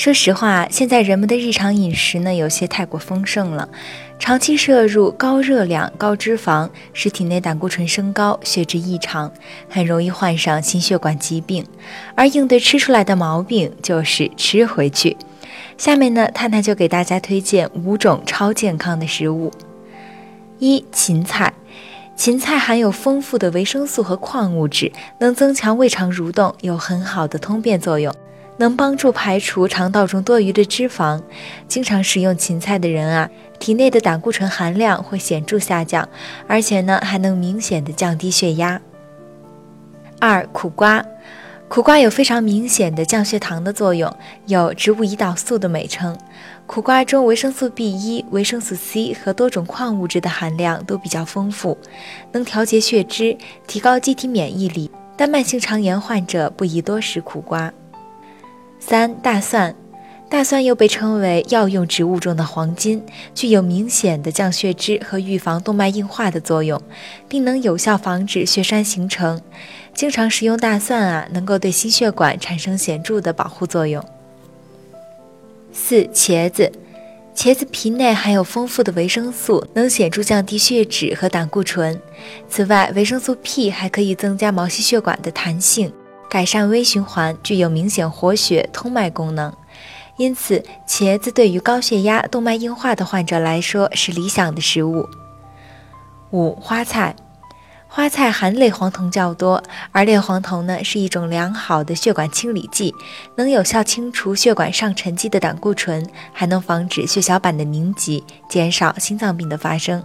说实话，现在人们的日常饮食呢，有些太过丰盛了，长期摄入高热量、高脂肪，使体内胆固醇升高，血脂异常，很容易患上心血管疾病。而应对吃出来的毛病，就是吃回去。下面呢，探探就给大家推荐五种超健康的食物。一、芹菜。芹菜含有丰富的维生素和矿物质，能增强胃肠蠕动，有很好的通便作用，能帮助排除肠道中多余的脂肪。经常食用芹菜的人啊，体内的胆固醇含量会显著下降，而且呢，还能明显的降低血压。二、苦瓜。苦瓜有非常明显的降血糖的作用，有植物胰岛素的美称。苦瓜中维生素 B 一、维生素 C 和多种矿物质的含量都比较丰富，能调节血脂，提高机体免疫力。但慢性肠炎患者不宜多食苦瓜。三、大蒜。大蒜又被称为药用植物中的黄金，具有明显的降血脂和预防动脉硬化的作用，并能有效防止血栓形成。经常食用大蒜啊，能够对心血管产生显著的保护作用。四、茄子，茄子皮内含有丰富的维生素，能显著降低血脂和胆固醇。此外，维生素 P 还可以增加毛细血管的弹性，改善微循环，具有明显活血通脉功能。因此，茄子对于高血压、动脉硬化的患者来说是理想的食物。五、花菜，花菜含类黄酮较多，而类黄酮呢是一种良好的血管清理剂，能有效清除血管上沉积的胆固醇，还能防止血小板的凝集，减少心脏病的发生。